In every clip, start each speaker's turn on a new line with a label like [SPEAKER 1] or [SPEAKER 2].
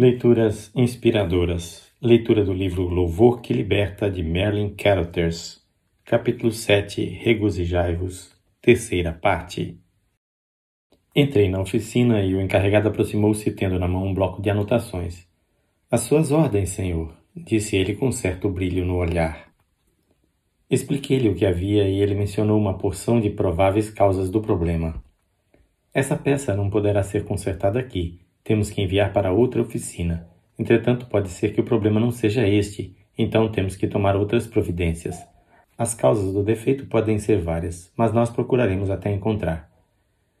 [SPEAKER 1] Leituras inspiradoras. Leitura do livro Louvor que Liberta de Merlin Carothers. Capítulo 7 Regozijai-vos. Terceira parte. Entrei na oficina e o encarregado aproximou-se tendo na mão um bloco de anotações. As suas ordens, senhor, disse ele com certo brilho no olhar. Expliquei-lhe o que havia e ele mencionou uma porção de prováveis causas do problema. Essa peça não poderá ser consertada aqui, temos que enviar para outra oficina. Entretanto, pode ser que o problema não seja este, então temos que tomar outras providências. As causas do defeito podem ser várias, mas nós procuraremos até encontrar.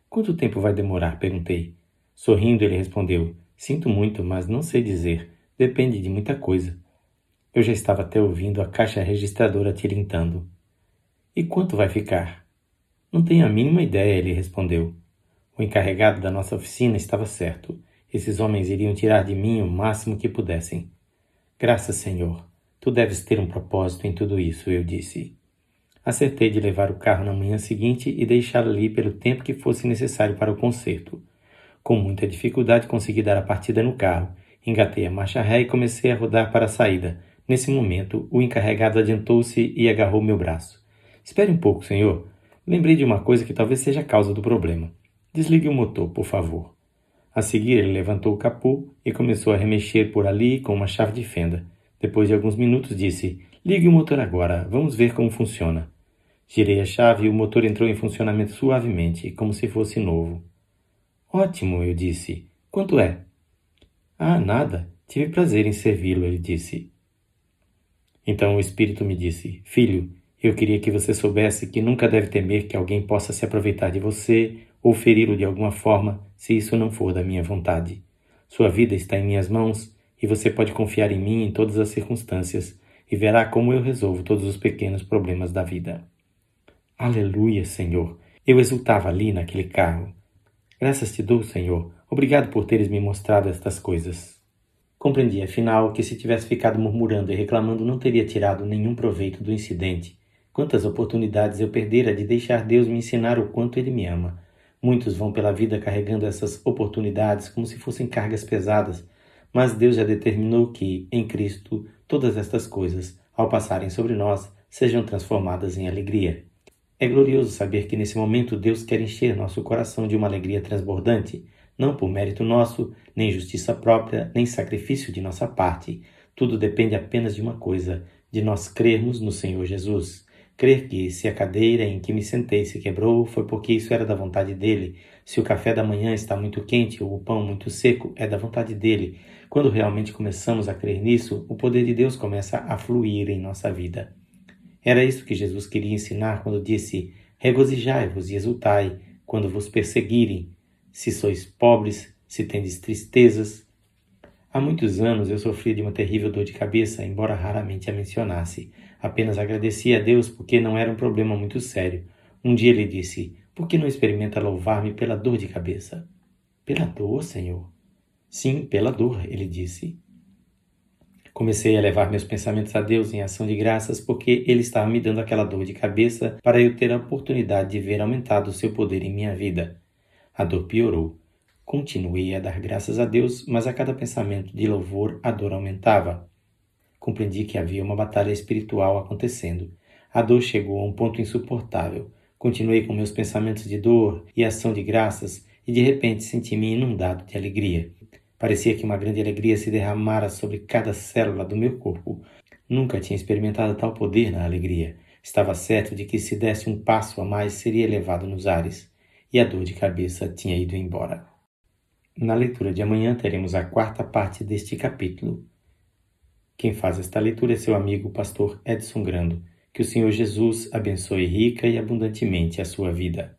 [SPEAKER 1] Quanto tempo vai demorar? perguntei. Sorrindo, ele respondeu: Sinto muito, mas não sei dizer. Depende de muita coisa. Eu já estava até ouvindo a caixa registradora tilintando. E quanto vai ficar? Não tenho a mínima ideia, ele respondeu. O encarregado da nossa oficina estava certo. Esses homens iriam tirar de mim o máximo que pudessem. Graças, Senhor. Tu deves ter um propósito em tudo isso, eu disse. Acertei de levar o carro na manhã seguinte e deixá-lo ali pelo tempo que fosse necessário para o conserto. Com muita dificuldade consegui dar a partida no carro. Engatei a marcha ré e comecei a rodar para a saída. Nesse momento, o encarregado adiantou-se e agarrou meu braço. Espere um pouco, senhor. Lembrei de uma coisa que talvez seja a causa do problema. Desligue o motor, por favor. A seguir, ele levantou o capô e começou a remexer por ali com uma chave de fenda. Depois de alguns minutos, disse: Ligue o motor agora, vamos ver como funciona. Girei a chave e o motor entrou em funcionamento suavemente, como se fosse novo. Ótimo, eu disse. Quanto é? Ah, nada. Tive prazer em servi-lo, ele disse. Então o espírito me disse: Filho, eu queria que você soubesse que nunca deve temer que alguém possa se aproveitar de você ou feri-lo de alguma forma, se isso não for da minha vontade. Sua vida está em minhas mãos e você pode confiar em mim em todas as circunstâncias e verá como eu resolvo todos os pequenos problemas da vida. Aleluia, Senhor! Eu exultava ali naquele carro. Graças te dou, Senhor. Obrigado por teres me mostrado estas coisas. Compreendi, afinal, que se tivesse ficado murmurando e reclamando não teria tirado nenhum proveito do incidente. Quantas oportunidades eu perdera de deixar Deus me ensinar o quanto Ele me ama Muitos vão pela vida carregando essas oportunidades como se fossem cargas pesadas, mas Deus já determinou que, em Cristo, todas estas coisas, ao passarem sobre nós, sejam transformadas em alegria. É glorioso saber que nesse momento Deus quer encher nosso coração de uma alegria transbordante, não por mérito nosso, nem justiça própria, nem sacrifício de nossa parte. Tudo depende apenas de uma coisa: de nós crermos no Senhor Jesus. Crer que, se a cadeira em que me sentei se quebrou, foi porque isso era da vontade dele. Se o café da manhã está muito quente ou o pão muito seco, é da vontade dele. Quando realmente começamos a crer nisso, o poder de Deus começa a fluir em nossa vida. Era isso que Jesus queria ensinar quando disse: Regozijai-vos e exultai quando vos perseguirem. Se sois pobres, se tendes tristezas. Há muitos anos eu sofri de uma terrível dor de cabeça, embora raramente a mencionasse. Apenas agradecia a Deus porque não era um problema muito sério. Um dia ele disse: Por que não experimenta louvar-me pela dor de cabeça? Pela dor, Senhor? Sim, pela dor, ele disse. Comecei a levar meus pensamentos a Deus em ação de graças porque Ele estava me dando aquela dor de cabeça para eu ter a oportunidade de ver aumentado o seu poder em minha vida. A dor piorou. Continuei a dar graças a Deus, mas a cada pensamento de louvor a dor aumentava. Compreendi que havia uma batalha espiritual acontecendo. A dor chegou a um ponto insuportável. Continuei com meus pensamentos de dor e ação de graças e de repente senti-me inundado de alegria. Parecia que uma grande alegria se derramara sobre cada célula do meu corpo. Nunca tinha experimentado tal poder na alegria. Estava certo de que se desse um passo a mais seria elevado nos ares. E a dor de cabeça tinha ido embora. Na leitura de amanhã teremos a quarta parte deste capítulo. Quem faz esta leitura é seu amigo pastor Edson Grando. Que o Senhor Jesus abençoe rica e abundantemente a sua vida.